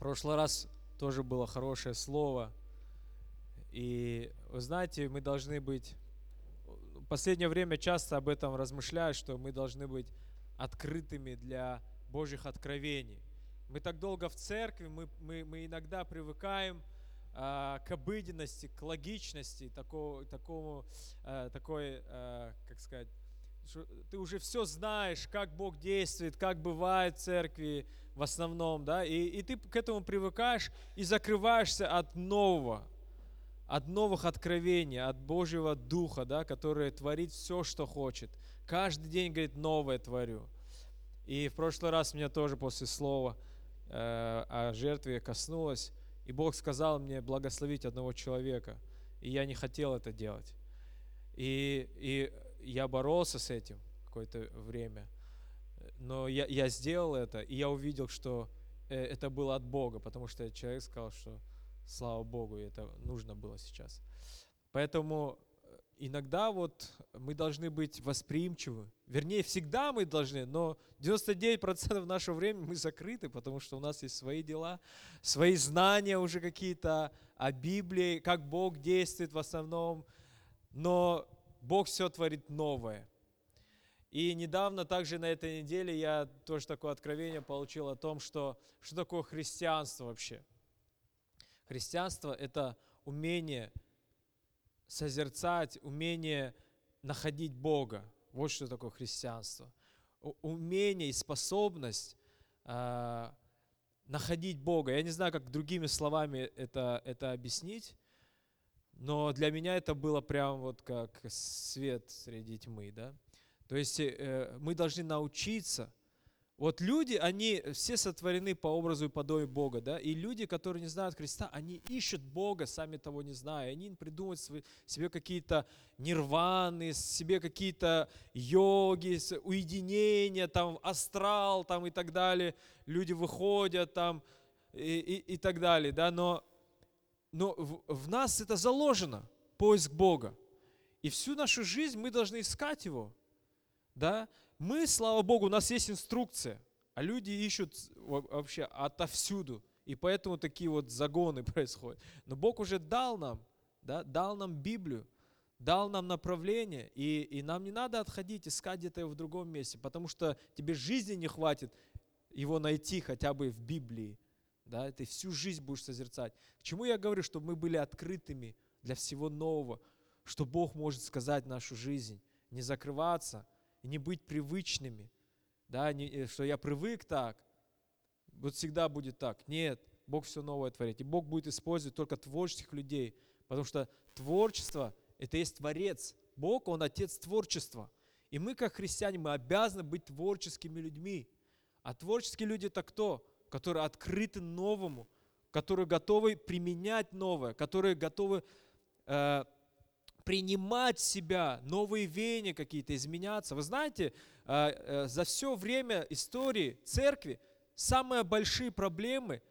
прошлый раз тоже было хорошее слово. И вы знаете, мы должны быть... В последнее время часто об этом размышляю, что мы должны быть открытыми для Божьих откровений. Мы так долго в церкви, мы, мы, мы иногда привыкаем а, к обыденности, к логичности, такого, такому, а, такой, а, как сказать, что ты уже все знаешь, как Бог действует, как бывает в церкви в основном, да, и, и ты к этому привыкаешь и закрываешься от нового, от новых откровений, от Божьего Духа, да, который творит все, что хочет. Каждый день, говорит, новое творю. И в прошлый раз меня тоже после слова э, о жертве коснулось, и Бог сказал мне благословить одного человека, и я не хотел это делать. И, и я боролся с этим какое-то время, но я, я сделал это, и я увидел, что э, это было от Бога, потому что человек сказал, что слава Богу, это нужно было сейчас. Поэтому э, иногда вот мы должны быть восприимчивы. Вернее, всегда мы должны, но 99% нашего времени мы закрыты, потому что у нас есть свои дела, свои знания уже какие-то о Библии, как Бог действует в основном. Но Бог все творит новое. И недавно, также на этой неделе, я тоже такое откровение получил о том, что, что такое христианство вообще. Христианство – это умение созерцать, умение находить Бога. Вот что такое христианство. Умение и способность э, находить Бога. Я не знаю, как другими словами это, это объяснить, но для меня это было прям вот как свет среди тьмы, да. То есть э, мы должны научиться. Вот люди, они все сотворены по образу и подобию Бога, да, и люди, которые не знают Христа, они ищут Бога, сами того не зная, они придумывают свои, себе какие-то нирваны, себе какие-то йоги, уединения, там, астрал, там и так далее, люди выходят там и, и, и так далее, да, но но в, в нас это заложено, поиск Бога. И всю нашу жизнь мы должны искать Его. Да? Мы, слава Богу, у нас есть инструкция, а люди ищут вообще отовсюду. И поэтому такие вот загоны происходят. Но Бог уже дал нам, да, дал нам Библию, дал нам направление, и, и нам не надо отходить, искать где-то в другом месте, потому что тебе жизни не хватит его найти хотя бы в Библии да, ты всю жизнь будешь созерцать. К чему я говорю, чтобы мы были открытыми для всего нового, что Бог может сказать в нашу жизнь, не закрываться не быть привычными, да, не, э, что я привык так, вот всегда будет так. Нет, Бог все новое творит. И Бог будет использовать только творческих людей, потому что творчество – это есть Творец. Бог, Он Отец творчества. И мы, как христиане, мы обязаны быть творческими людьми. А творческие люди – это кто? Которые открыты новому, которые готовы применять новое, которые готовы э, принимать себя новые веяния какие-то, изменяться. Вы знаете, э, э, за все время истории церкви самые большие проблемы,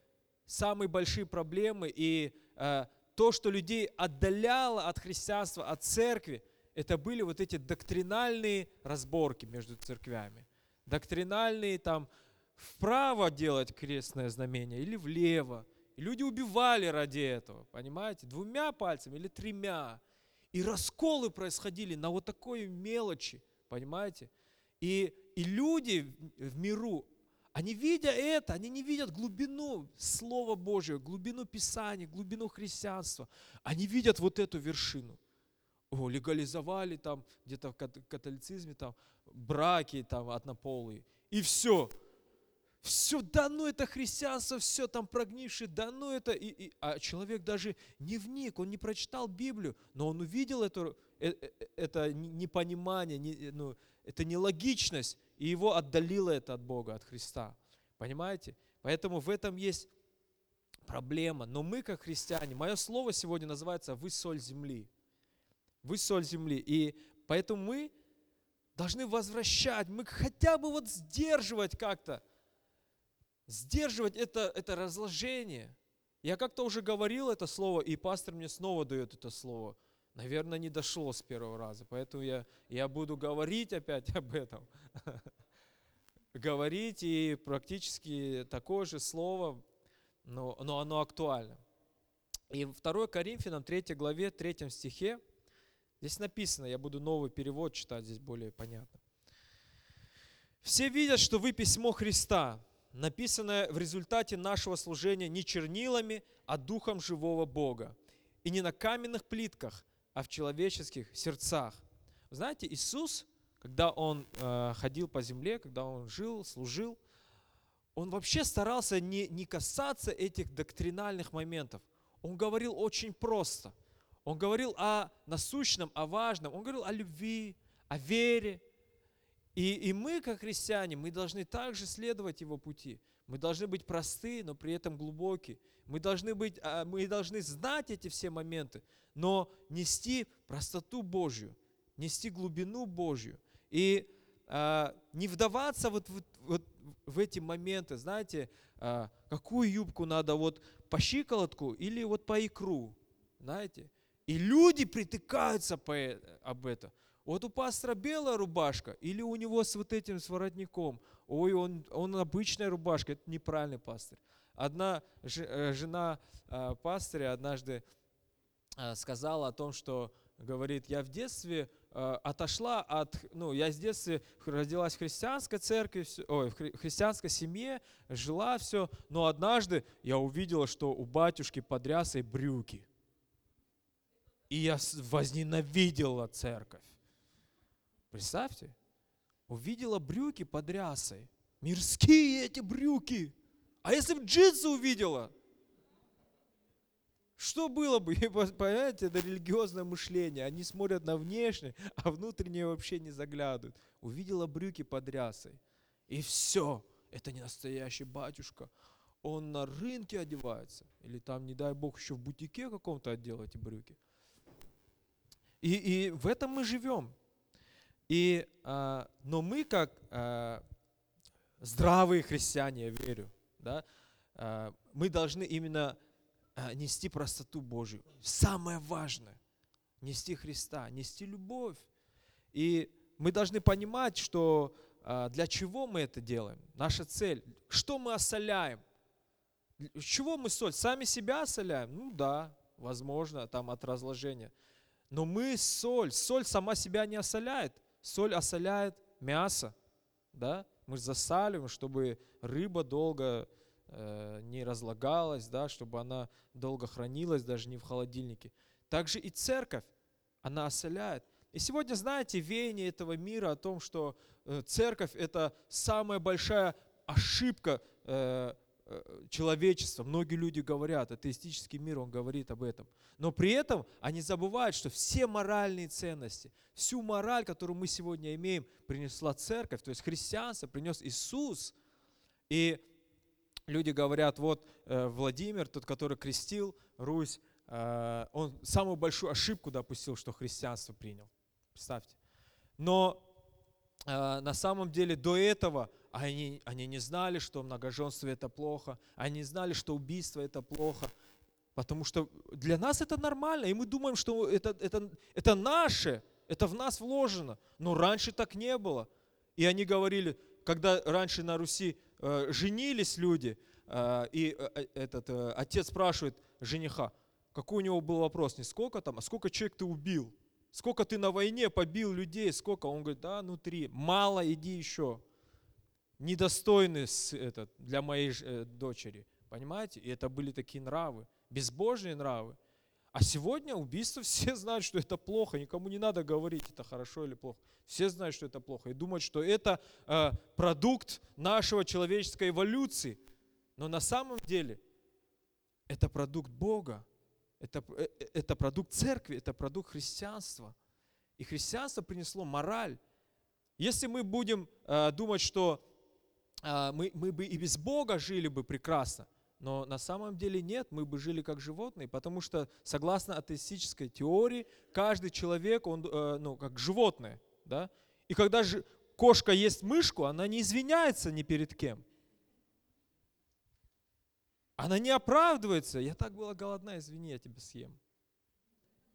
самые большие проблемы и э, то, что людей отдаляло от христианства, от церкви, это были вот эти доктринальные разборки между церквями. Доктринальные там вправо делать крестное знамение или влево. И люди убивали ради этого, понимаете, двумя пальцами или тремя. И расколы происходили на вот такой мелочи, понимаете. И, и люди в миру, они видя это, они не видят глубину Слова Божьего, глубину Писания, глубину христианства. Они видят вот эту вершину. О, легализовали там где-то в католицизме там браки там однополые. И все все, да ну это христианство, все там прогнившее, да ну это. И, и, а человек даже не вник, он не прочитал Библию, но он увидел это, э, э, это непонимание, не, ну, это нелогичность, и его отдалило это от Бога, от Христа. Понимаете? Поэтому в этом есть проблема. Но мы, как христиане, мое слово сегодня называется «Вы соль земли». Вы соль земли. И поэтому мы должны возвращать, мы хотя бы вот сдерживать как-то Сдерживать это, это разложение. Я как-то уже говорил это слово, и пастор мне снова дает это слово. Наверное, не дошло с первого раза, поэтому я, я буду говорить опять об этом. Говорить, и практически такое же слово но, но оно актуально. И 2 Коринфянам 3 главе, 3 стихе, здесь написано, я буду новый перевод читать, здесь более понятно. Все видят, что вы письмо Христа, написанное в результате нашего служения не чернилами, а духом живого Бога. И не на каменных плитках, а в человеческих сердцах. Знаете, Иисус, когда Он э, ходил по земле, когда Он жил, служил, Он вообще старался не, не касаться этих доктринальных моментов. Он говорил очень просто. Он говорил о насущном, о важном. Он говорил о любви, о вере, и, и мы, как христиане, мы должны также следовать Его пути. Мы должны быть просты, но при этом глубокие. Мы должны, быть, а, мы должны знать эти все моменты, но нести простоту Божью, нести глубину Божью. И а, не вдаваться вот, вот, вот в эти моменты, знаете, а, какую юбку надо, вот по щиколотку или вот по икру, знаете. И люди притыкаются по, э, об это. Вот у пастора белая рубашка или у него с вот этим, с воротником. Ой, он, он обычная рубашка, это неправильный пастор. Одна э, жена э, пастыря однажды э, сказала о том, что говорит, я в детстве отошла от, ну, я с детства родилась в христианской церкви, ой, в христианской семье, жила все, но однажды я увидела, что у батюшки под рясой брюки. И я возненавидела церковь. Представьте, увидела брюки под рясой. Мирские эти брюки. А если бы джинсы увидела? Что было бы? Понимаете, это религиозное мышление. Они смотрят на внешнее, а внутреннее вообще не заглядывают. Увидела брюки под рясой. И все. Это не настоящий батюшка. Он на рынке одевается. Или там, не дай бог, еще в бутике каком-то отдел эти брюки. И, и в этом мы живем. И, а, но мы, как а, здравые христиане, я верю, да, а, мы должны именно а, нести простоту Божью. Самое важное – нести Христа, нести любовь. И мы должны понимать, что а, для чего мы это делаем, наша цель, что мы осоляем. Чего мы соль? Сами себя осоляем? Ну да, возможно, там от разложения. Но мы соль. Соль сама себя не осоляет. Соль осоляет мясо, да? Мы засаливаем, чтобы рыба долго э, не разлагалась, да, чтобы она долго хранилась, даже не в холодильнике. Также и церковь, она осоляет. И сегодня, знаете, веяние этого мира о том, что э, церковь – это самая большая ошибка э, человечества. Многие люди говорят, атеистический мир, он говорит об этом. Но при этом они забывают, что все моральные ценности, всю мораль, которую мы сегодня имеем, принесла церковь, то есть христианство принес Иисус. И люди говорят, вот э, Владимир, тот, который крестил Русь, э, он самую большую ошибку допустил, что христианство принял. Представьте. Но на самом деле до этого они, они не знали, что многоженство это плохо, они знали, что убийство это плохо, потому что для нас это нормально, и мы думаем, что это, это, это наше, это в нас вложено, но раньше так не было. И они говорили, когда раньше на Руси э, женились люди, э, и э, э этот э, отец спрашивает жениха, какой у него был вопрос, не сколько там, а сколько человек ты убил, сколько ты на войне побил людей, сколько? Он говорит, да, ну три, мало, иди еще недостойны этот, для моей э, дочери. Понимаете? И это были такие нравы, безбожные нравы. А сегодня убийство все знают, что это плохо. Никому не надо говорить, это хорошо или плохо. Все знают, что это плохо. И думают, что это э, продукт нашего человеческой эволюции. Но на самом деле это продукт Бога. Это, э, э, это продукт церкви, это продукт христианства. И христианство принесло мораль. Если мы будем э, думать, что мы, мы бы и без Бога жили бы прекрасно, но на самом деле нет, мы бы жили как животные, потому что согласно атеистической теории, каждый человек, он э, ну, как животное. Да? И когда же кошка ест мышку, она не извиняется ни перед кем. Она не оправдывается. Я так была голодна, извини, я тебя съем.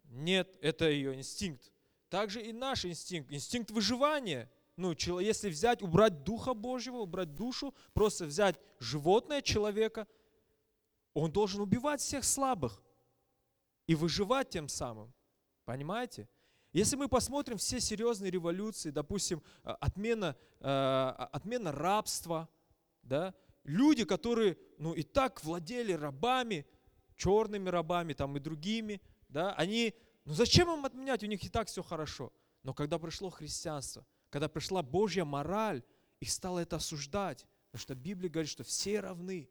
Нет, это ее инстинкт. Также и наш инстинкт, инстинкт выживания – ну, если взять, убрать Духа Божьего, убрать душу, просто взять животное человека, Он должен убивать всех слабых и выживать тем самым. Понимаете? Если мы посмотрим все серьезные революции, допустим, э, отмена, э, отмена рабства, да, люди, которые ну, и так владели рабами, черными рабами там, и другими, да, они, ну зачем им отменять, у них и так все хорошо. Но когда пришло христианство, когда пришла Божья мораль, их стало это осуждать, потому что Библия говорит, что все равны.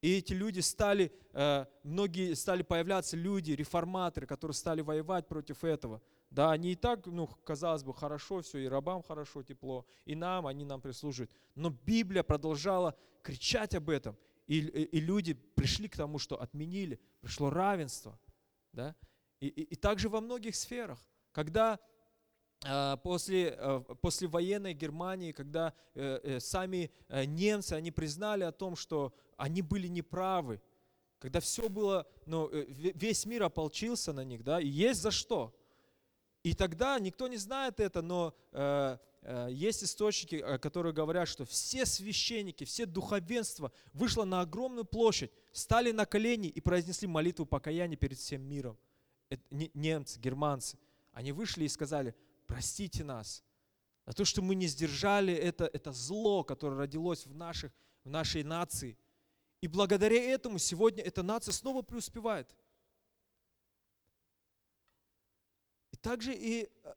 И эти люди стали, э, многие стали появляться люди, реформаторы, которые стали воевать против этого. Да, они и так, ну, казалось бы, хорошо все, и рабам хорошо, тепло, и нам, они нам прислуживают. Но Библия продолжала кричать об этом, и, и, люди пришли к тому, что отменили, пришло равенство. Да? И, и, и также во многих сферах. Когда после, э, после военной Германии, когда э, э, сами э, немцы, они признали о том, что они были неправы, когда все было, ну, э, весь мир ополчился на них, да, и есть за что – и тогда никто не знает это, но э, э, есть источники, э, которые говорят, что все священники, все духовенство вышло на огромную площадь, стали на колени и произнесли молитву покаяния перед всем миром. Это немцы, германцы. Они вышли и сказали, простите нас за то, что мы не сдержали это, это зло, которое родилось в, наших, в нашей нации. И благодаря этому сегодня эта нация снова преуспевает. также и э,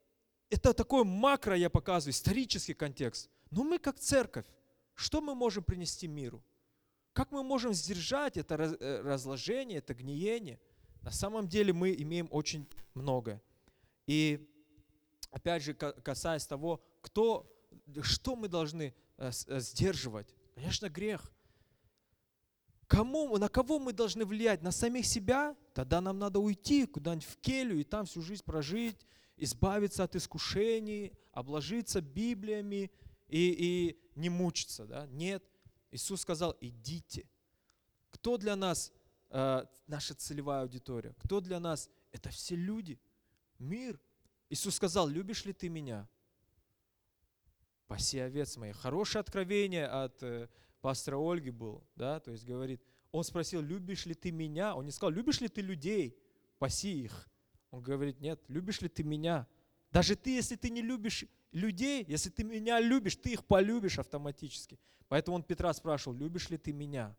это такой макро, я показываю, исторический контекст. Но мы как церковь, что мы можем принести миру? Как мы можем сдержать это э, разложение, это гниение? На самом деле мы имеем очень многое. И опять же, касаясь того, кто, что мы должны э, сдерживать? Конечно, грех. Кому, на кого мы должны влиять? На самих себя? Тогда нам надо уйти куда-нибудь в келью и там всю жизнь прожить, избавиться от искушений, обложиться Библиями и, и не мучиться. Да? Нет. Иисус сказал, идите. Кто для нас э, наша целевая аудитория? Кто для нас? Это все люди, мир. Иисус сказал, любишь ли ты меня? Паси овец моих. Хорошее откровение от э, пастора Ольги был, да, то есть говорит, он спросил, любишь ли ты меня? Он не сказал, любишь ли ты людей? Паси их. Он говорит, нет, любишь ли ты меня? Даже ты, если ты не любишь людей, если ты меня любишь, ты их полюбишь автоматически. Поэтому он Петра спрашивал, любишь ли ты меня?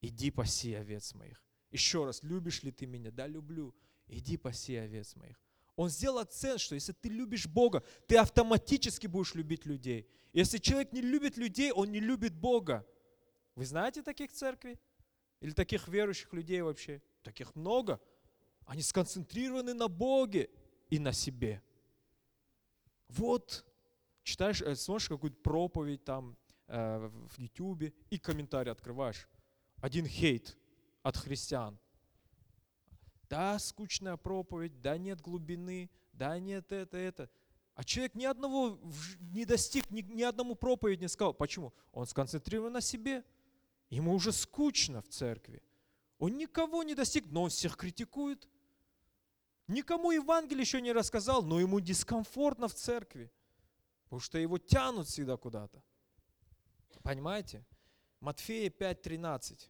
Иди паси овец моих. Еще раз, любишь ли ты меня? Да, люблю. Иди паси овец моих. Он сделал акцент, что если ты любишь Бога, ты автоматически будешь любить людей. Если человек не любит людей, он не любит Бога. Вы знаете таких церквей? Или таких верующих людей вообще? Таких много. Они сконцентрированы на Боге и на себе. Вот, читаешь, э, смотришь какую-то проповедь там э, в Ютубе и комментарий открываешь. Один хейт от христиан. Да, скучная проповедь, да, нет глубины, да, нет это, это. А человек ни одного не достиг, ни, ни одному проповедь не сказал. Почему? Он сконцентрирован на себе. Ему уже скучно в церкви. Он никого не достиг, но он всех критикует. Никому Евангелие еще не рассказал, но ему дискомфортно в церкви, потому что его тянут всегда куда-то. Понимаете? Матфея 5.13.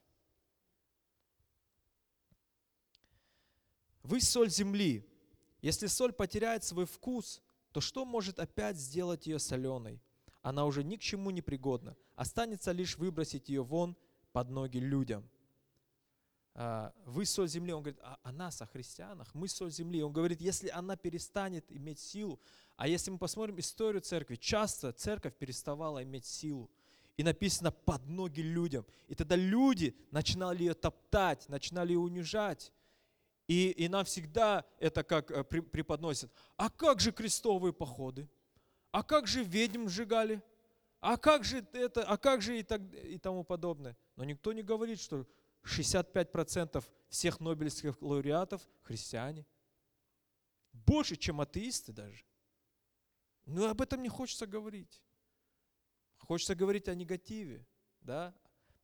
Вы соль земли. Если соль потеряет свой вкус, то что может опять сделать ее соленой? Она уже ни к чему не пригодна. Останется лишь выбросить ее вон под ноги людям. А, вы соль земли. Он говорит о, о нас, о христианах. Мы соль земли. Он говорит, если она перестанет иметь силу, а если мы посмотрим историю церкви, часто церковь переставала иметь силу. И написано под ноги людям. И тогда люди начинали ее топтать, начинали ее унижать. И, и нам всегда это как э, преподносят. А как же крестовые походы? А как же ведьм сжигали? А как же это? А как же и, так, и тому подобное? Но никто не говорит, что 65% всех нобелевских лауреатов христиане. Больше, чем атеисты даже. Но об этом не хочется говорить. Хочется говорить о негативе, да,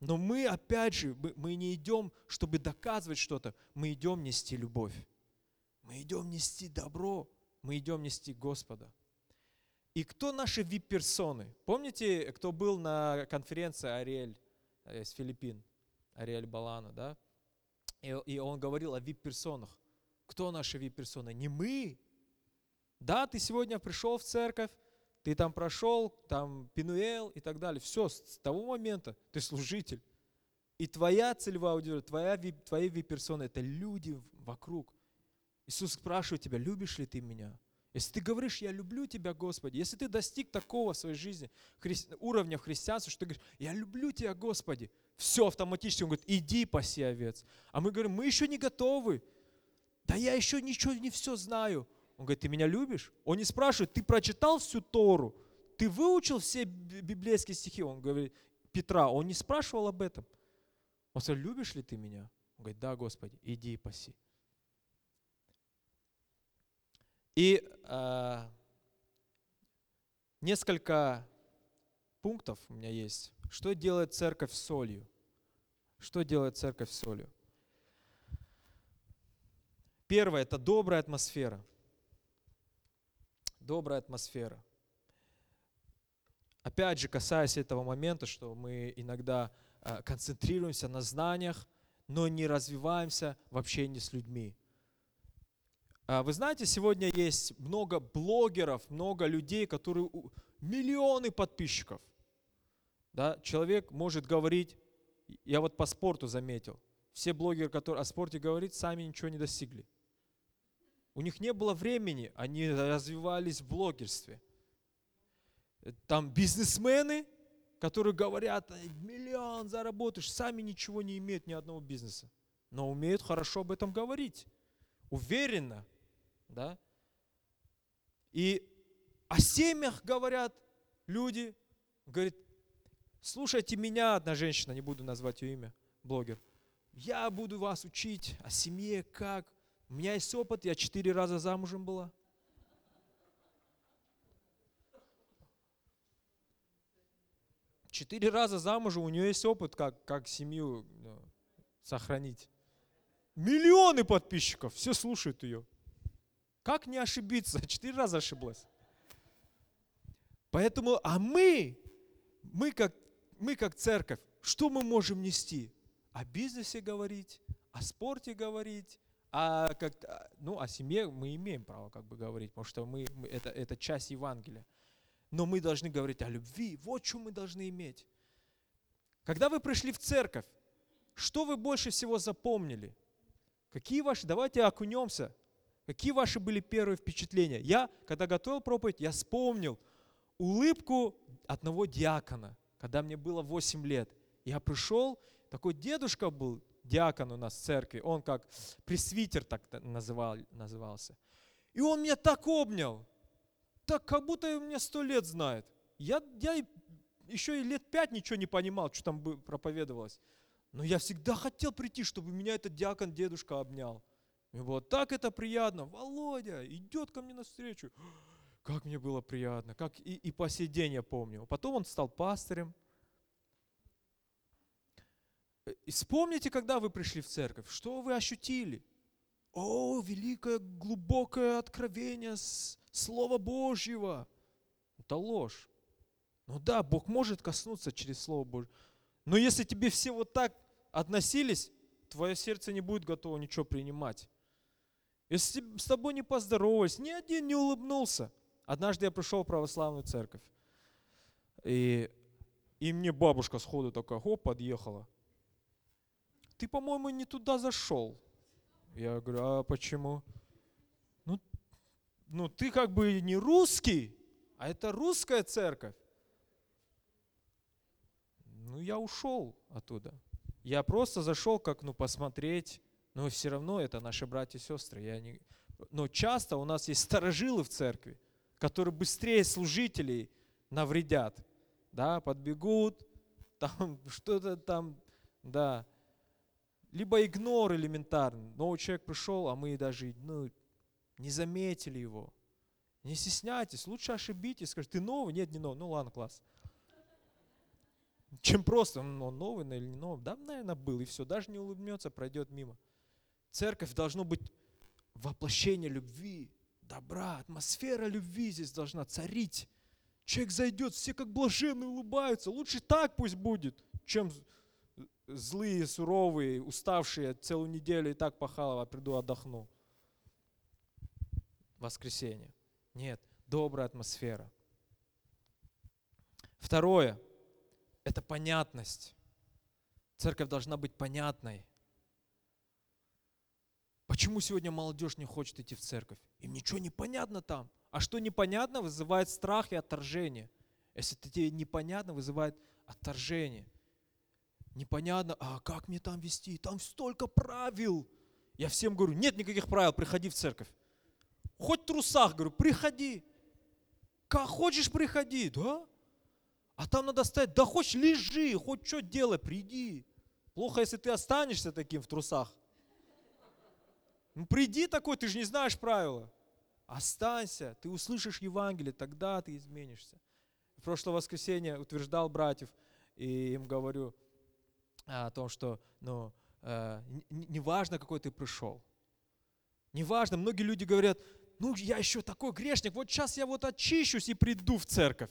но мы, опять же, мы не идем, чтобы доказывать что-то, мы идем нести любовь. Мы идем нести добро, мы идем нести Господа. И кто наши вип-персоны? Помните, кто был на конференции Ариэль э, из Филиппин? Ариэль Балана, да? И, и он говорил о вип-персонах. Кто наши вип-персоны? Не мы. Да, ты сегодня пришел в церковь, ты там прошел, там Пинуэл и так далее. Все, с того момента ты служитель. И твоя целевая аудитория, твоя, твои вип-персоны – это люди вокруг. Иисус спрашивает тебя, любишь ли ты меня? Если ты говоришь, я люблю тебя, Господи, если ты достиг такого в своей жизни, хри... уровня в христианстве, что ты говоришь, я люблю тебя, Господи, все автоматически, он говорит, иди паси овец. А мы говорим, мы еще не готовы. Да я еще ничего не все знаю. Он говорит, ты меня любишь? Он не спрашивает, ты прочитал всю Тору? Ты выучил все библейские стихи? Он говорит, Петра, он не спрашивал об этом. Он сказал, любишь ли ты меня? Он говорит, да, Господи, иди и паси. И э, несколько пунктов у меня есть. Что делает церковь солью? Что делает церковь солью? Первое – это добрая атмосфера. Добрая атмосфера. Опять же, касаясь этого момента, что мы иногда э, концентрируемся на знаниях, но не развиваемся в общении с людьми. А вы знаете, сегодня есть много блогеров, много людей, которые миллионы подписчиков. Да, человек может говорить, я вот по спорту заметил, все блогеры, которые о спорте говорят, сами ничего не достигли. У них не было времени, они развивались в блогерстве. Там бизнесмены, которые говорят, миллион заработаешь, сами ничего не имеют, ни одного бизнеса. Но умеют хорошо об этом говорить. Уверенно. Да? И о семьях говорят люди, говорит, слушайте меня, одна женщина, не буду назвать ее имя, блогер, я буду вас учить о семье, как. У меня есть опыт, я четыре раза замужем была. Четыре раза замужем, у нее есть опыт, как, как семью ну, сохранить. Миллионы подписчиков, все слушают ее. Как не ошибиться? Четыре раза ошиблась. Поэтому, а мы, мы как, мы как церковь, что мы можем нести? О бизнесе говорить, о спорте говорить, а как, ну, о семье мы имеем право как бы говорить, потому что мы, мы, это, это часть Евангелия. Но мы должны говорить о любви. Вот что мы должны иметь. Когда вы пришли в церковь, что вы больше всего запомнили? Какие ваши, давайте окунемся Какие ваши были первые впечатления? Я, когда готовил проповедь, я вспомнил улыбку одного диакона, когда мне было 8 лет. Я пришел, такой дедушка был, диакон у нас в церкви, он как пресвитер так называл, назывался. И он меня так обнял, так как будто меня сто лет знает. Я, я еще и лет пять ничего не понимал, что там проповедовалось. Но я всегда хотел прийти, чтобы меня этот диакон дедушка обнял. Мне было так это приятно. Володя идет ко мне навстречу. Как мне было приятно. Как и, и по сей день я помню. Потом он стал пастырем. И вспомните, когда вы пришли в церковь, что вы ощутили? О, великое, глубокое откровение Слова Божьего. Это ложь. Ну да, Бог может коснуться через Слово Божье. Но если тебе все вот так относились, твое сердце не будет готово ничего принимать. Если с тобой не поздоровались, ни один не улыбнулся. Однажды я пришел в православную церковь. И, и мне бабушка сходу такая, хоп, подъехала. Ты, по-моему, не туда зашел. Я говорю, а почему? Ну, ну, ты как бы не русский, а это русская церковь. Ну, я ушел оттуда. Я просто зашел как, ну, посмотреть, но все равно это наши братья и сестры. Я не... Но часто у нас есть старожилы в церкви, которые быстрее служителей навредят. Да, подбегут, там что-то там, да. Либо игнор элементарный. Новый человек пришел, а мы даже ну, не заметили его. Не стесняйтесь, лучше ошибитесь, скажите, ты новый? Нет, не новый. Ну ладно, класс. Чем просто, он новый или не новый. Да, наверное, был, и все. Даже не улыбнется, пройдет мимо. Церковь должно быть воплощение любви, добра, атмосфера любви здесь должна царить. Человек зайдет, все как блаженные улыбаются. Лучше так пусть будет, чем злые, суровые, уставшие целую неделю и так пахал, а приду отдохну. Воскресенье. Нет, добрая атмосфера. Второе – это понятность. Церковь должна быть понятной. Почему сегодня молодежь не хочет идти в церковь? Им ничего не понятно там. А что непонятно, вызывает страх и отторжение. Если это тебе непонятно, вызывает отторжение. Непонятно, а как мне там вести? Там столько правил. Я всем говорю, нет никаких правил, приходи в церковь. Хоть в трусах, говорю, приходи. Как хочешь, приходи, да? А там надо стоять, да хоть лежи, хоть что делай, приди. Плохо, если ты останешься таким в трусах. Ну приди такой, ты же не знаешь правила. Останься, ты услышишь Евангелие, тогда ты изменишься. В прошлое воскресенье утверждал братьев, и им говорю о том, что ну, э, не важно, какой ты пришел. Не важно, многие люди говорят, ну я еще такой грешник, вот сейчас я вот очищусь и приду в церковь.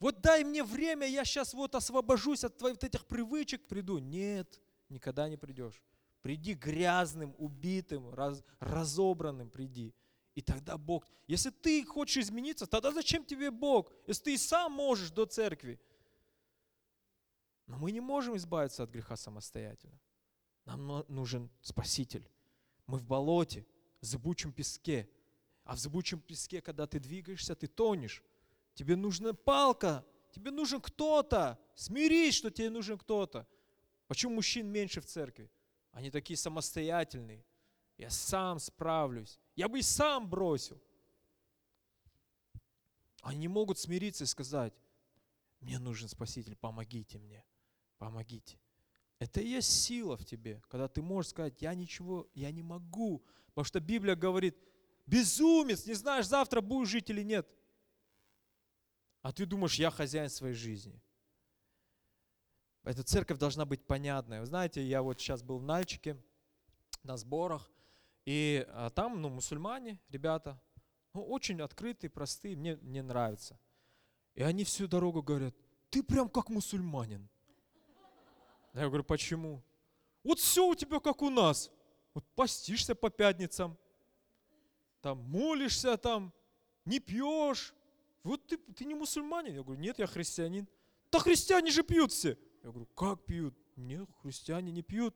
Вот дай мне время, я сейчас вот освобожусь от твоих вот этих привычек, приду. Нет, никогда не придешь. Приди грязным, убитым, раз, разобранным приди. И тогда Бог, если ты хочешь измениться, тогда зачем тебе Бог, если ты и сам можешь до церкви? Но мы не можем избавиться от греха самостоятельно. Нам нужен Спаситель. Мы в болоте, в зыбучем песке. А в зыбучем песке, когда ты двигаешься, ты тонешь. Тебе нужна палка, тебе нужен кто-то. Смирись, что тебе нужен кто-то. Почему мужчин меньше в церкви? Они такие самостоятельные. Я сам справлюсь. Я бы и сам бросил. Они не могут смириться и сказать, мне нужен Спаситель, помогите мне, помогите. Это и есть сила в тебе, когда ты можешь сказать, я ничего, я не могу. Потому что Библия говорит, безумец, не знаешь, завтра будешь жить или нет. А ты думаешь, я хозяин своей жизни. Эта церковь должна быть понятная. Вы знаете, я вот сейчас был в Нальчике на сборах, и а, там, ну, мусульмане, ребята, ну, очень открытые, простые, мне, мне нравится. И они всю дорогу говорят, ты прям как мусульманин. Я говорю, почему? Вот все у тебя как у нас. Вот постишься по пятницам, там молишься, там не пьешь, вот ты, ты не мусульманин? Я говорю, нет, я христианин. Да христиане же пьют все. Я говорю, как пьют? Нет, христиане не пьют.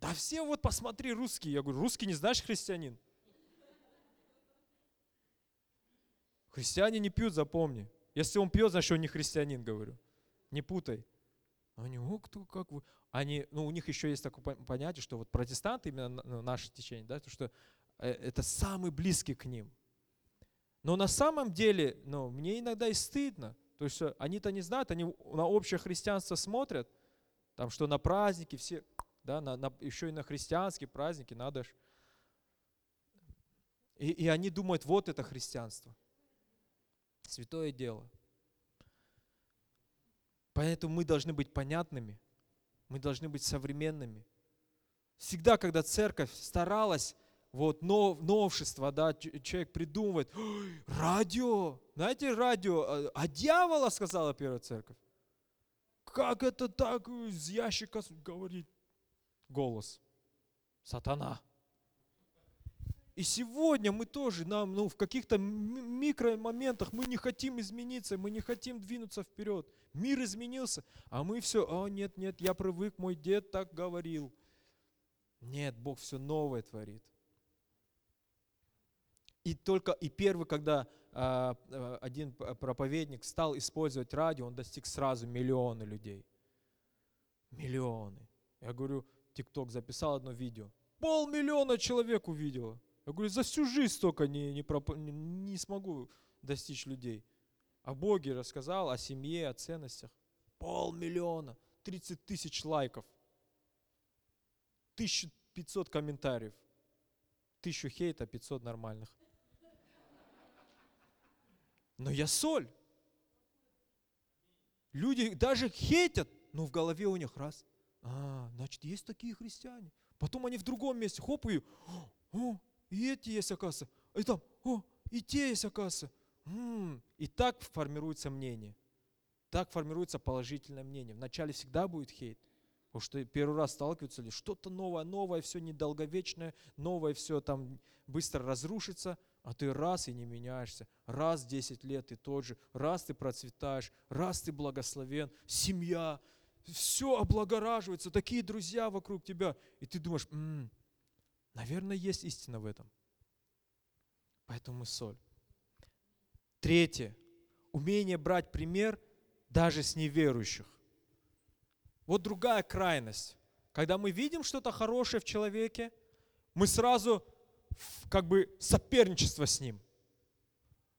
Да все вот посмотри, русские. Я говорю, русский не знаешь христианин? Христиане не пьют, запомни. Если он пьет, значит он не христианин, говорю. Не путай. Они, о, кто, как вы? Они, ну, у них еще есть такое понятие, что вот протестанты, именно ну, наше течение, да, то, что э, это самый близкий к ним. Но на самом деле, ну, мне иногда и стыдно. То есть они-то не знают, они на общее христианство смотрят, там, что на праздники все, да, на, на, еще и на христианские праздники надо ж. И, и они думают, вот это христианство. Святое дело. Поэтому мы должны быть понятными, мы должны быть современными. Всегда, когда церковь старалась вот нов, новшество, да, человек придумывает, радио, знаете, радио, а, а дьявола, сказала первая церковь. Как это так из ящика говорит голос? Сатана. И сегодня мы тоже, нам, ну, в каких-то микромоментах мы не хотим измениться, мы не хотим двинуться вперед. Мир изменился, а мы все, о, нет, нет, я привык, мой дед так говорил. Нет, Бог все новое творит. И только и первый, когда а, а, один проповедник стал использовать радио, он достиг сразу миллиона людей. Миллионы. Я говорю, ТикТок записал одно видео. Полмиллиона человек увидело. Я говорю, за всю жизнь столько не, не, проп... не смогу достичь людей. О Боге рассказал, о семье, о ценностях. Полмиллиона, 30 тысяч лайков, 1500 комментариев, тысячу хейта, 500 нормальных. Но я соль. Люди даже хейтят, но в голове у них раз. А, значит, есть такие христиане. Потом они в другом месте, хоп, и, и эти есть, оказывается. И там, о, и те есть, оказывается. М-м. И так формируется мнение. так формируется положительное мнение. Вначале всегда будет хейт. Потому что первый раз сталкиваются ли что-то новое, новое, все недолговечное, новое, все там быстро разрушится, а ты раз и не меняешься, раз 10 лет ты тот же, раз ты процветаешь, раз ты благословен, семья, все облагораживается, такие друзья вокруг тебя. И ты думаешь, м-м, наверное, есть истина в этом. Поэтому мы соль. Третье. Умение брать пример даже с неверующих. Вот другая крайность. Когда мы видим что-то хорошее в человеке, мы сразу как бы соперничество с ним.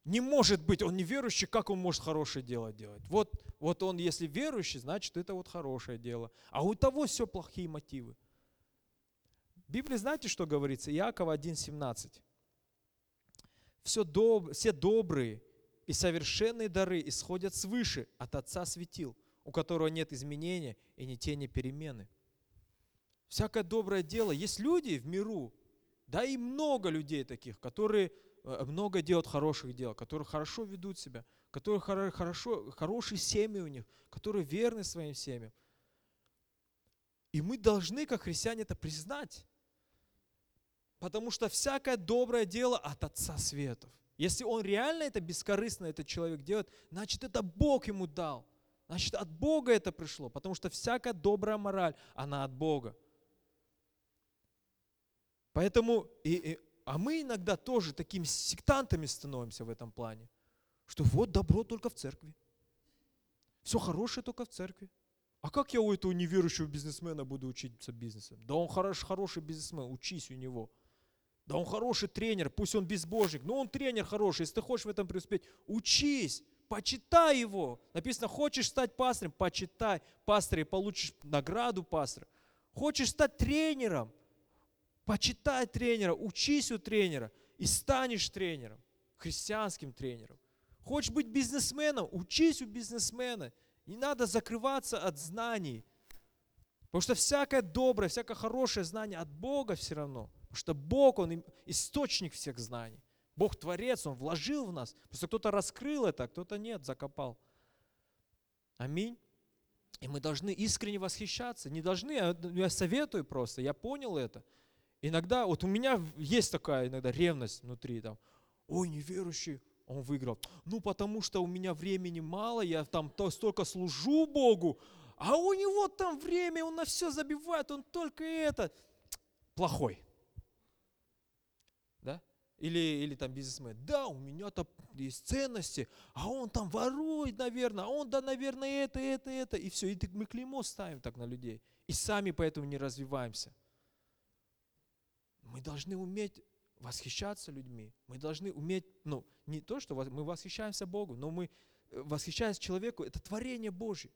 Не может быть, он неверующий, как он может хорошее дело делать? Вот, вот он, если верующий, значит, это вот хорошее дело. А у того все плохие мотивы. В Библии знаете, что говорится? Иакова 1,17. Все, доб, все добрые и совершенные дары исходят свыше от Отца светил, у которого нет изменения и ни тени перемены. Всякое доброе дело. Есть люди в миру, да и много людей таких, которые э, много делают хороших дел, которые хорошо ведут себя, которые хорошо, хорошие семьи у них, которые верны своим семьям. И мы должны, как христиане, это признать. Потому что всякое доброе дело от Отца Светов. Если он реально это бескорыстно, этот человек делает, значит, это Бог ему дал. Значит, от Бога это пришло, потому что всякая добрая мораль, она от Бога. Поэтому, и, и, а мы иногда тоже такими сектантами становимся в этом плане, что вот добро только в церкви. Все хорошее только в церкви. А как я у этого неверующего бизнесмена буду учиться бизнесом? Да он хороший, хороший бизнесмен, учись у него. Да он хороший тренер, пусть он безбожник, но он тренер хороший. Если ты хочешь в этом преуспеть, учись, почитай его. Написано, хочешь стать пастором, почитай пастора и получишь награду пастора. Хочешь стать тренером, почитай тренера, учись у тренера и станешь тренером, христианским тренером. Хочешь быть бизнесменом, учись у бизнесмена. Не надо закрываться от знаний. Потому что всякое доброе, всякое хорошее знание от Бога все равно – Потому что Бог, Он источник всех знаний. Бог Творец, Он вложил в нас. Просто кто-то раскрыл это, а кто-то нет, закопал. Аминь. И мы должны искренне восхищаться. Не должны, я советую просто, я понял это. Иногда, вот у меня есть такая иногда ревность внутри, там, ой, неверующий, он выиграл. Ну, потому что у меня времени мало, я там то, столько служу Богу, а у него там время, он на все забивает, он только это. Плохой или, или там бизнесмен, да, у меня там есть ценности, а он там ворует, наверное, а он, да, наверное, это, это, это, и все, и мы клеймо ставим так на людей, и сами поэтому не развиваемся. Мы должны уметь восхищаться людьми, мы должны уметь, ну, не то, что мы восхищаемся Богу, но мы э, восхищаемся человеку, это творение Божье.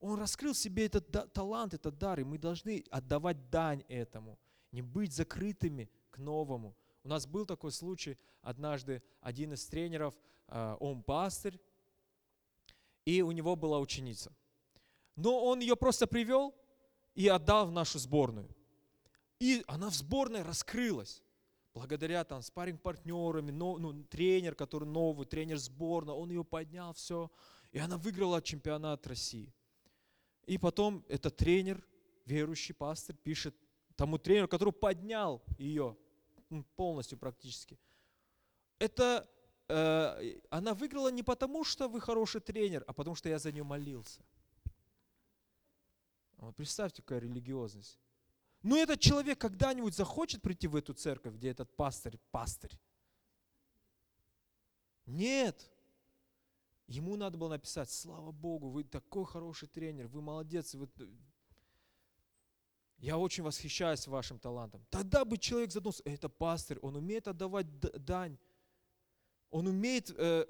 Он раскрыл себе этот талант, этот дар, и мы должны отдавать дань этому, не быть закрытыми к новому, у нас был такой случай однажды, один из тренеров, э, он пастырь, и у него была ученица. Но он ее просто привел и отдал в нашу сборную. И она в сборной раскрылась. Благодаря там спарринг партнерами но, ну, тренер, который новый, тренер сборной, он ее поднял, все. И она выиграла чемпионат России. И потом этот тренер, верующий пастор, пишет тому тренеру, который поднял ее полностью практически. Это э, она выиграла не потому, что вы хороший тренер, а потому что я за нее молился. Вот представьте, какая религиозность. Ну этот человек когда-нибудь захочет прийти в эту церковь, где этот пастырь, пастырь? Нет. Ему надо было написать, слава Богу, вы такой хороший тренер, вы молодец, вы я очень восхищаюсь вашим талантом. Тогда бы человек задумался, это пастырь, он умеет отдавать дань. Он умеет э,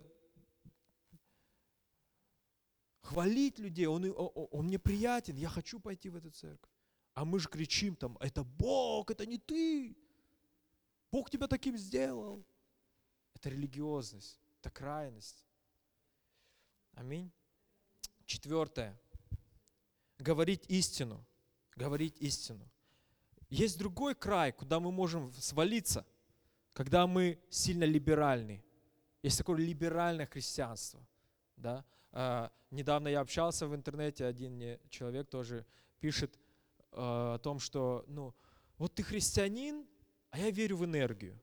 хвалить людей, он, он, он мне приятен, я хочу пойти в эту церковь. А мы же кричим там, это Бог, это не ты. Бог тебя таким сделал. Это религиозность, это крайность. Аминь. Четвертое. Говорить истину говорить истину. Есть другой край, куда мы можем свалиться, когда мы сильно либеральны. Есть такое либеральное христианство. Да? а, недавно я общался в интернете, один мне человек тоже пишет а, о том, что, ну, вот ты христианин, а я верю в энергию.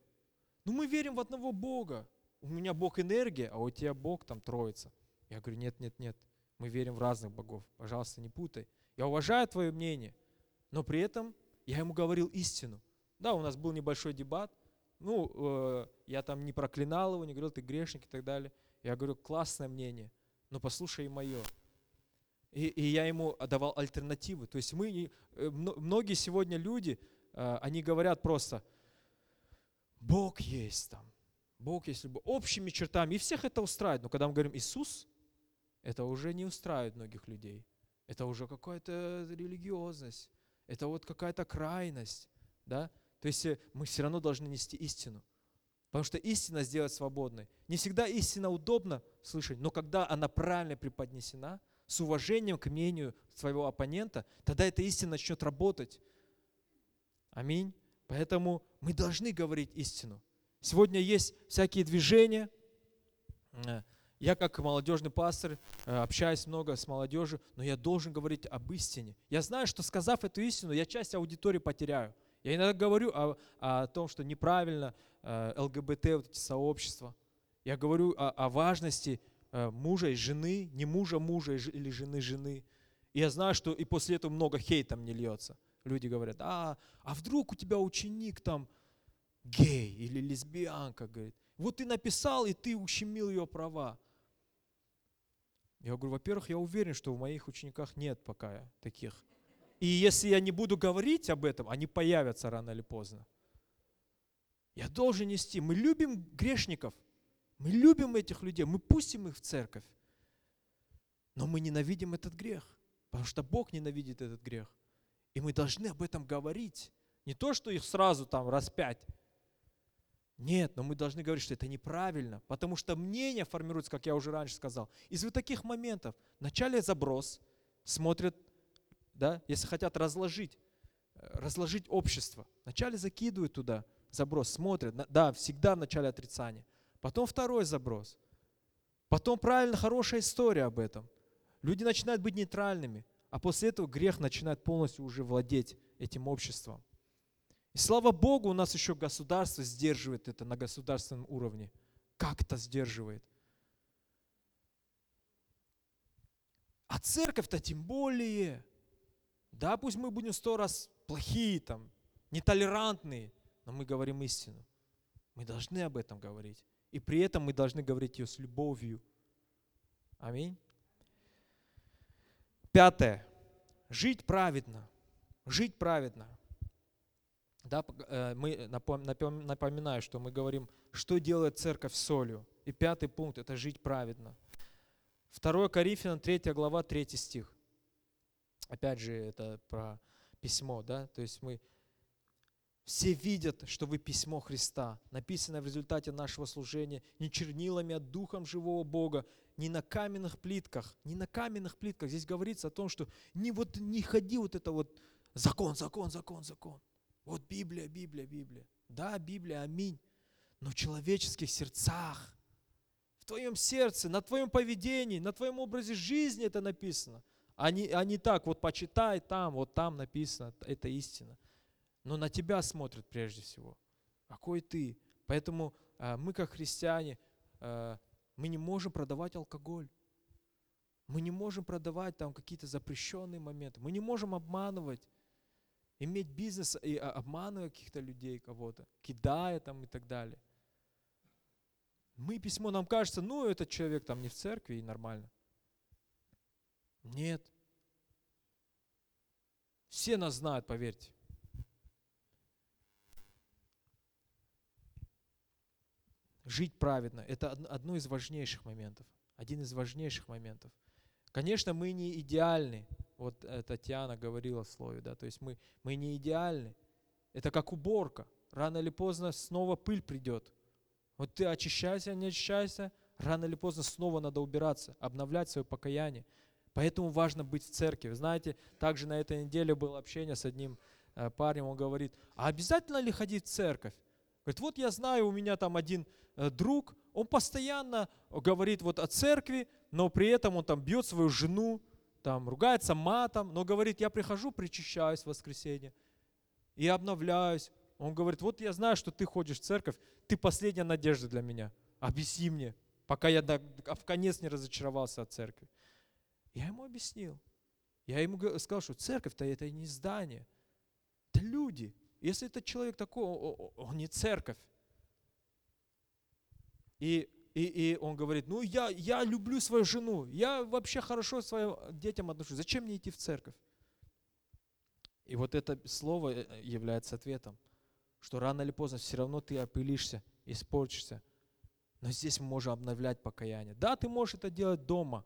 Ну, мы верим в одного Бога. У меня Бог энергия, а у тебя Бог там троица. Я говорю, нет, нет, нет, мы верим в разных богов. Пожалуйста, не путай. Я уважаю твое мнение, но при этом я ему говорил истину. Да, у нас был небольшой дебат. Ну, э, я там не проклинал его, не говорил, ты грешник и так далее. Я говорю, классное мнение, но послушай мое. И, и я ему давал альтернативы. То есть мы, э, многие сегодня люди, э, они говорят просто, Бог есть там, Бог есть любовь, общими чертами, и всех это устраивает. Но когда мы говорим Иисус, это уже не устраивает многих людей. Это уже какая-то религиозность, это вот какая-то крайность, да? То есть э, мы все равно должны нести истину. Потому что истина сделает свободной. Не всегда истина удобно слышать, но когда она правильно преподнесена, с уважением к мнению своего оппонента, тогда эта истина начнет работать. Аминь. Поэтому мы должны говорить истину. Сегодня есть всякие движения. Я как молодежный пастор э, общаюсь много с молодежью, но я должен говорить об истине. Я знаю, что сказав эту истину, я часть аудитории потеряю. Я иногда говорю о, о том, что неправильно э, ЛГБТ, вот эти сообщества. Я говорю о, о важности э, мужа и жены, не мужа мужа или жены жены. И я знаю, что и после этого много хейта мне льется. Люди говорят, а, а вдруг у тебя ученик там гей или лесбиянка, говорит. Вот ты написал, и ты ущемил ее права. Я говорю, во-первых, я уверен, что в моих учениках нет пока таких и если я не буду говорить об этом, они появятся рано или поздно. Я должен нести. Мы любим грешников. Мы любим этих людей. Мы пустим их в церковь. Но мы ненавидим этот грех. Потому что Бог ненавидит этот грех. И мы должны об этом говорить. Не то, что их сразу там распять. Нет, но мы должны говорить, что это неправильно, потому что мнение формируется, как я уже раньше сказал, из вот таких моментов. Вначале заброс, смотрят да, если хотят разложить, э, разложить общество, вначале закидывают туда заброс, смотрят, да, всегда в начале отрицания. Потом второй заброс. Потом правильно хорошая история об этом. Люди начинают быть нейтральными, а после этого грех начинает полностью уже владеть этим обществом. И слава Богу, у нас еще государство сдерживает это на государственном уровне. Как это сдерживает? А церковь-то тем более. Да, пусть мы будем сто раз плохие, там, нетолерантные, но мы говорим истину. Мы должны об этом говорить. И при этом мы должны говорить ее с любовью. Аминь. Пятое. Жить праведно. Жить праведно. Да, э, мы напоминаю, что мы говорим, что делает церковь солью. И пятый пункт – это жить праведно. 2 Коринфянам 3 глава, 3 стих. Опять же, это про письмо, да, то есть мы все видят, что вы письмо Христа, написанное в результате нашего служения не чернилами, а духом живого Бога, не на каменных плитках, не на каменных плитках. Здесь говорится о том, что не вот не ходи вот это вот закон, закон, закон, закон. Вот Библия, Библия, Библия. Да, Библия, аминь. Но в человеческих сердцах, в твоем сердце, на твоем поведении, на твоем образе жизни это написано. А не, а не так, вот почитай там, вот там написано, это истина. Но на тебя смотрят прежде всего. Какой ты? Поэтому э, мы, как христиане, э, мы не можем продавать алкоголь. Мы не можем продавать там какие-то запрещенные моменты. Мы не можем обманывать, иметь бизнес и а, обманывая каких-то людей, кого-то, кидая там и так далее. Мы письмо, нам кажется, ну, этот человек там не в церкви и нормально. Нет. Все нас знают, поверьте. Жить праведно – это одно из важнейших моментов. Один из важнейших моментов. Конечно, мы не идеальны. Вот э, Татьяна говорила слове, да, то есть мы, мы не идеальны. Это как уборка. Рано или поздно снова пыль придет. Вот ты очищайся, не очищайся, рано или поздно снова надо убираться, обновлять свое покаяние. Поэтому важно быть в церкви. Знаете, также на этой неделе было общение с одним э, парнем, он говорит, а обязательно ли ходить в церковь? Говорит, вот я знаю, у меня там один э, друг, он постоянно говорит вот о церкви, но при этом он там бьет свою жену, там ругается матом, но говорит, я прихожу, причащаюсь в воскресенье и обновляюсь. Он говорит, вот я знаю, что ты ходишь в церковь, ты последняя надежда для меня. Объясни мне, пока я в конец не разочаровался от церкви. Я ему объяснил. Я ему сказал, что церковь-то это не здание, это люди. Если этот человек такой, он не церковь. И, и, и он говорит, ну я, я люблю свою жену, я вообще хорошо своим детям отношусь, зачем мне идти в церковь? И вот это слово э, является ответом, что рано или поздно все равно ты опылишься, испорчишься. Но здесь мы можем обновлять покаяние. Да, ты можешь это делать дома,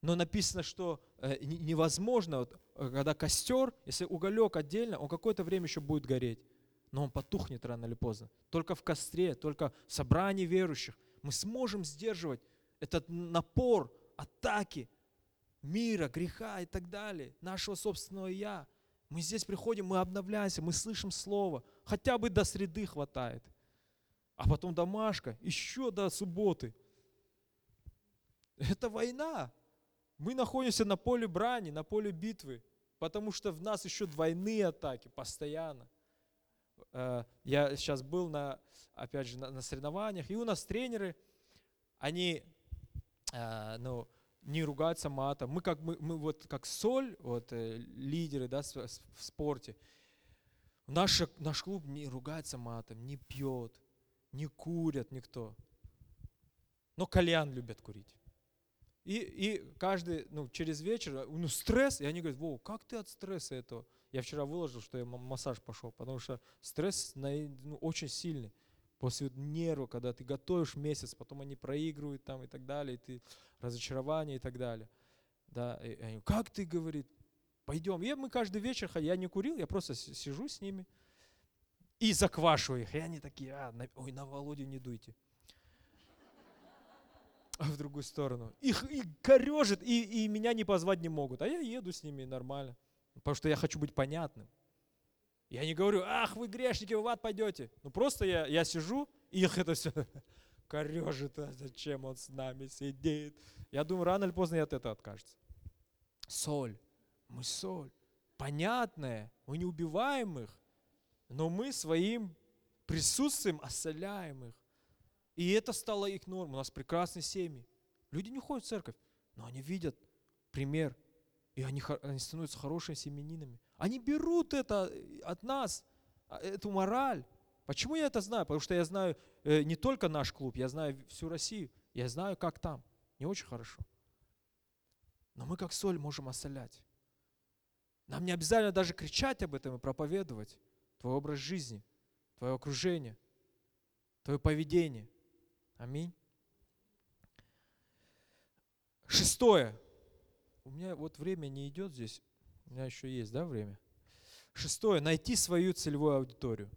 но написано, что э, невозможно, э, когда костер, если уголек отдельно, он какое-то время еще будет гореть но он потухнет рано или поздно. Только в костре, только в собрании верующих мы сможем сдерживать этот напор, атаки мира, греха и так далее, нашего собственного «я». Мы здесь приходим, мы обновляемся, мы слышим Слово. Хотя бы до среды хватает. А потом домашка, еще до субботы. Это война. Мы находимся на поле брани, на поле битвы, потому что в нас еще двойные атаки постоянно. Э, я сейчас был на, опять же, на, соревнованиях, и у нас тренеры, они, э, ну, не ругаются матом. Мы как, мы, мы вот как соль, вот э, лидеры, да, в спорте. Наш, наш клуб не ругается матом, не пьет, не курят никто. Но кальян любят курить. И, и каждый, ну, через вечер, ну, стресс, и они говорят, Вов, как ты от стресса этого? Я вчера выложил, что я массаж пошел, потому что стресс ну, очень сильный. После нерва, когда ты готовишь месяц, потом они проигрывают там и так далее, и ты разочарование и так далее. Да, и они, как ты, говорит, пойдем. И мы каждый вечер, я не курил, я просто сижу с ними и заквашиваю их. И они такие, а, на, ой, на Володю не дуйте. А в другую сторону. Их и корежит, и, и меня не позвать не могут. А я еду с ними нормально. Потому что я хочу быть понятным. Я не говорю, ах, вы грешники, вы в ад пойдете. Ну просто я, я сижу, и их это все корежит, а зачем он с нами сидит. Я думаю, рано или поздно я от этого откажется. Соль. Мы соль. Понятная. Мы не убиваем их, но мы своим присутствием осоляем их. И это стало их нормой. У нас прекрасные семьи. Люди не ходят в церковь, но они видят пример и они, они становятся хорошими семенинами. Они берут это э, от нас, а, эту мораль. Почему я это знаю? Потому что я знаю э, не только наш клуб, я знаю всю Россию. Я знаю, как там. Не очень хорошо. Но мы как соль можем осолять. Нам не обязательно даже кричать об этом и проповедовать. Твой образ жизни, твое окружение, твое поведение. Аминь. Шестое. У меня вот время не идет здесь. У меня еще есть, да, время? Шестое. Найти свою целевую аудиторию.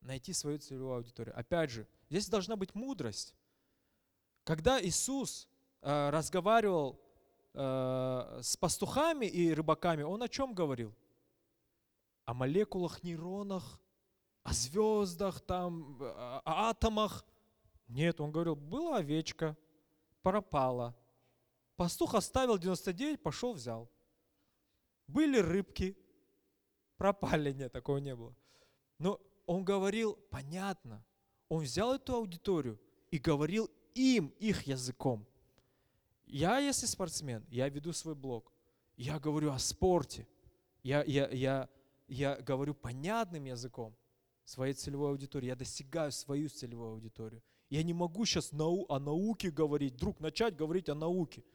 Найти свою целевую аудиторию. Опять же, здесь должна быть мудрость. Когда Иисус э, разговаривал э, с пастухами и рыбаками, Он о чем говорил? О молекулах, нейронах, о звездах, там, о атомах. Нет, Он говорил, была овечка, пропала – Пастух оставил 99, пошел, взял. Были рыбки, пропали, нет, такого не было. Но он говорил понятно. Он взял эту аудиторию и говорил им, их языком. Я, если спортсмен, я веду свой блог. Я говорю о спорте. Я, я, я, я говорю понятным языком своей целевой аудитории. Я достигаю свою целевую аудиторию. Я не могу сейчас нау о науке говорить, вдруг начать говорить о науке –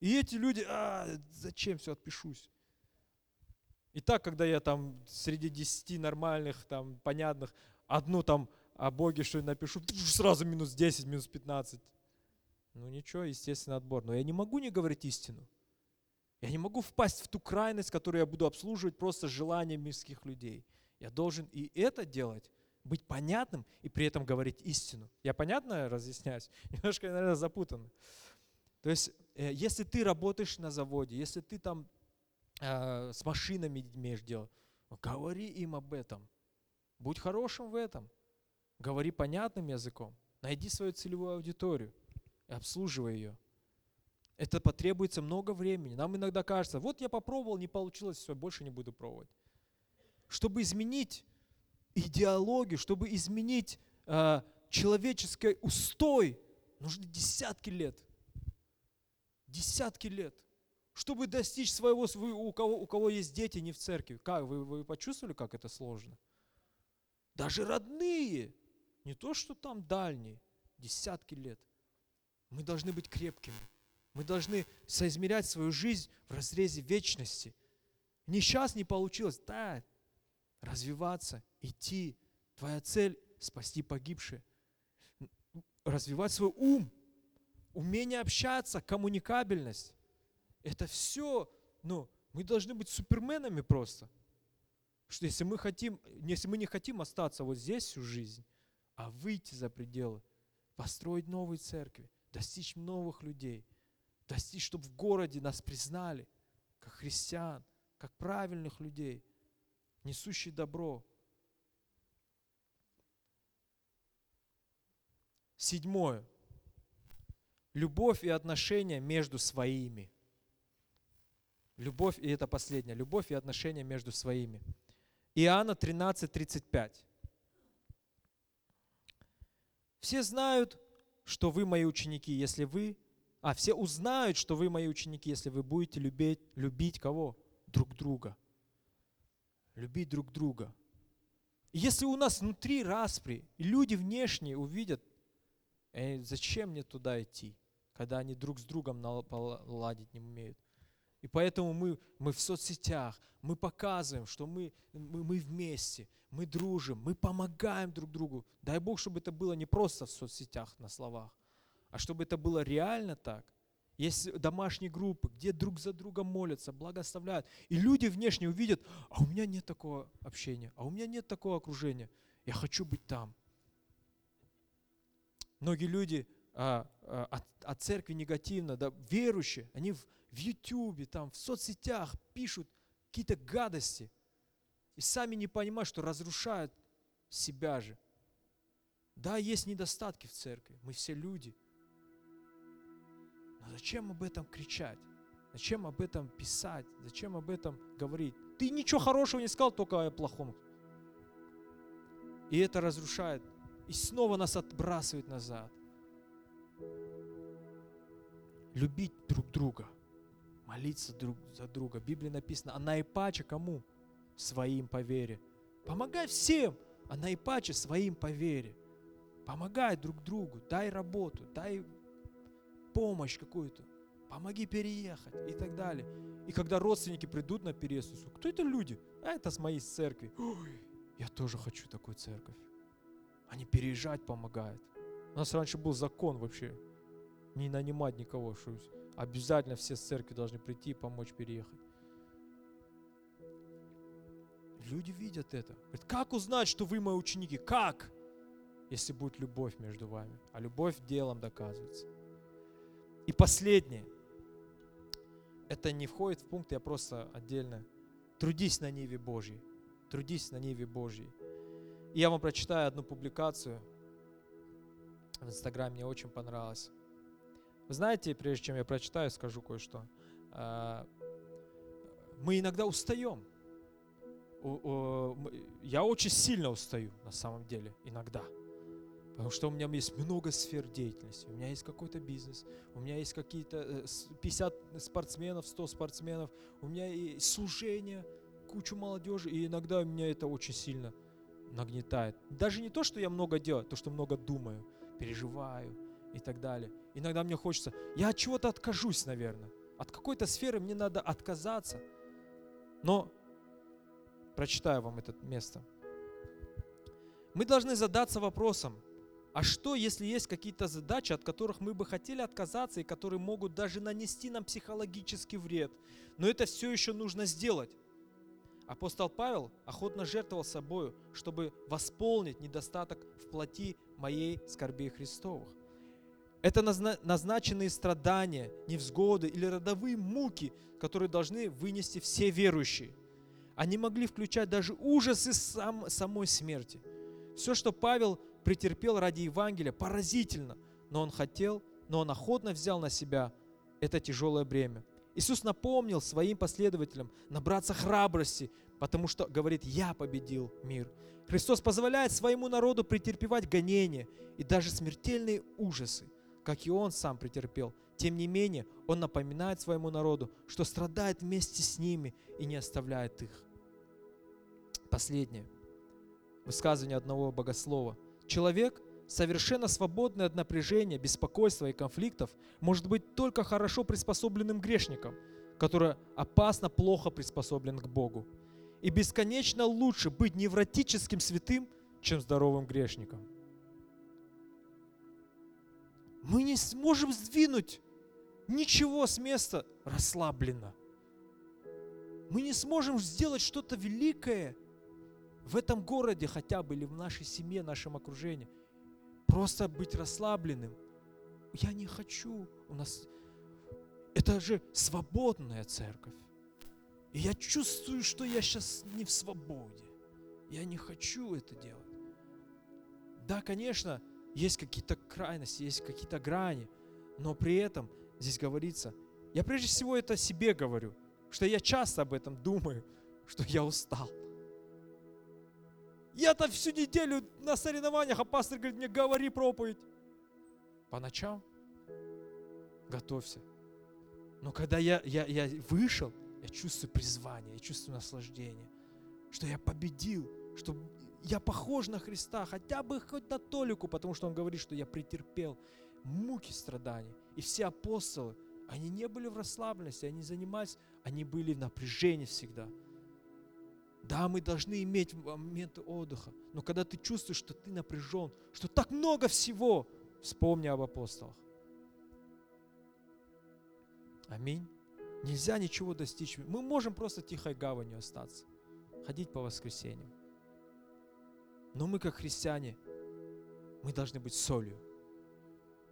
и эти люди, а, зачем все, отпишусь. И так, когда я там среди десяти нормальных, там, понятных, одну там о Боге что напишу, сразу минус 10, минус 15. Ну ничего, естественно, отбор. Но я не могу не говорить истину. Я не могу впасть в ту крайность, которую я буду обслуживать просто желанием мирских людей. Я должен и это делать, быть понятным и при этом говорить истину. Я понятно разъясняюсь? Немножко, наверное, запутанно. То есть, э, если ты работаешь на заводе, если ты там э, с машинами имеешь дело, говори им об этом. Будь хорошим в этом. Говори понятным языком. Найди свою целевую аудиторию и обслуживай ее. Это потребуется много времени. Нам иногда кажется, вот я попробовал, не получилось, все, больше не буду пробовать. Чтобы изменить идеологию, чтобы изменить э, человеческий устой, нужны десятки лет. Десятки лет. Чтобы достичь своего, у кого, у кого есть дети не в церкви. Как, вы, вы почувствовали, как это сложно? Даже родные, не то, что там дальние, десятки лет. Мы должны быть крепкими. Мы должны соизмерять свою жизнь в разрезе вечности. Не сейчас не получилось, да, развиваться, идти. Твоя цель – спасти погибшие. Развивать свой ум, умение общаться, коммуникабельность. Это все, ну, мы должны быть суперменами просто. Что если мы хотим, если мы не хотим остаться вот здесь всю жизнь, а выйти за пределы, построить новые церкви, достичь новых людей, достичь, чтобы в городе нас признали, как христиан, как правильных людей, несущих добро. Седьмое. Любовь и отношения между своими. Любовь, и это последнее, любовь и отношения между своими. Иоанна 13, 35. Все знают, что вы мои ученики, если вы... А, все узнают, что вы мои ученики, если вы будете любить, любить кого? Друг друга. Любить друг друга. Если у нас внутри распри, люди внешние увидят, э, зачем мне туда идти, когда они друг с другом наладить не умеют. И поэтому мы, мы в соцсетях, мы показываем, что мы, мы, мы вместе, мы дружим, мы помогаем друг другу. Дай Бог, чтобы это было не просто в соцсетях на словах, а чтобы это было реально так. Есть домашние группы, где друг за другом молятся, благословляют. И люди внешне увидят, а у меня нет такого общения, а у меня нет такого окружения. Я хочу быть там. Многие люди а, а, от церкви негативно, да, верующие, они в, в YouTube, там, в соцсетях пишут какие-то гадости и сами не понимают, что разрушают себя же. Да, есть недостатки в церкви, мы все люди. Но зачем об этом кричать? Зачем об этом писать? Зачем об этом говорить? Ты ничего хорошего не сказал, только о плохом. И это разрушает. И снова нас отбрасывает назад. Любить друг друга молиться друг за друга. В Библии написано, а наипаче кому? Своим по вере. Помогай всем, а наипаче своим по вере. Помогай друг другу, дай работу, дай помощь какую-то, помоги переехать и так далее. И когда родственники придут на переезд, кто это люди? А это с моей церкви. Ой, я тоже хочу такую церковь. Они переезжать помогают. У нас раньше был закон вообще, не нанимать никого, что Обязательно все с церкви должны прийти и помочь переехать. Люди видят это. Говорят, как узнать, что вы мои ученики? Как? Если будет любовь между вами. А любовь делом доказывается. И последнее. Это не входит в пункт, я просто отдельно. Трудись на Ниве Божьей. Трудись на Ниве Божьей. И я вам прочитаю одну публикацию в Инстаграме, мне очень понравилось. Вы знаете, прежде чем я прочитаю, скажу кое-что. А, мы иногда устаем. Я очень сильно устаю, на самом деле, иногда. Потому что у меня есть много сфер деятельности. У меня есть какой-то бизнес, у меня есть какие-то 50 э, спортсменов, 100 спортсменов, у меня есть служение, кучу молодежи, и иногда меня это очень сильно нагнетает. Даже не то, что я много делаю, а то, что много думаю, переживаю, и так далее. Иногда мне хочется, я от чего-то откажусь, наверное. От какой-то сферы мне надо отказаться. Но прочитаю вам это место. Мы должны задаться вопросом, а что, если есть какие-то задачи, от которых мы бы хотели отказаться и которые могут даже нанести нам психологический вред, но это все еще нужно сделать? Апостол Павел охотно жертвовал собою, чтобы восполнить недостаток в плоти моей скорби Христовых. Это назначенные страдания, невзгоды или родовые муки, которые должны вынести все верующие. Они могли включать даже ужасы сам, самой смерти. Все, что Павел претерпел ради Евангелия, поразительно, но он хотел, но он охотно взял на себя это тяжелое бремя. Иисус напомнил своим последователям набраться храбрости, потому что говорит, я победил мир. Христос позволяет своему народу претерпевать гонения и даже смертельные ужасы, как и Он сам претерпел. Тем не менее, Он напоминает своему народу, что страдает вместе с ними и не оставляет их. Последнее. Высказывание одного богослова. Человек, совершенно свободный от напряжения, беспокойства и конфликтов, может быть только хорошо приспособленным грешником, который опасно плохо приспособлен к Богу. И бесконечно лучше быть невротическим святым, чем здоровым грешником. Мы не сможем сдвинуть ничего с места расслабленно. Мы не сможем сделать что-то великое в этом городе хотя бы или в нашей семье, нашем окружении – просто быть расслабленным. Я не хочу. У нас это же свободная церковь. И я чувствую, что я сейчас не в свободе. Я не хочу это делать. Да, конечно, есть какие-то крайности, есть какие-то грани, но при этом здесь говорится, я прежде всего это себе говорю, что я часто об этом думаю, что я устал. Я-то всю неделю на соревнованиях, а пастор говорит мне, говори проповедь. По ночам готовься. Но когда я, я, я вышел, я чувствую призвание, я чувствую наслаждение, что я победил, что я похож на Христа, хотя бы хоть на толику, потому что Он говорит, что я претерпел муки страданий. И все апостолы, они не были в расслабленности, они занимались, они были в напряжении всегда – да, мы должны иметь моменты отдыха, но когда ты чувствуешь, что ты напряжен, что так много всего, вспомни об апостолах. Аминь. Нельзя ничего достичь. Мы можем просто тихой гаванью остаться, ходить по воскресеньям. Но мы, как христиане, мы должны быть солью.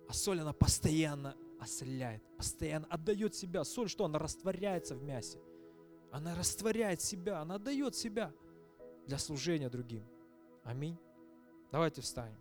А соль, она постоянно осоляет, постоянно отдает себя. Соль что? Она растворяется в мясе. Она растворяет себя, она дает себя для служения другим. Аминь. Давайте встанем.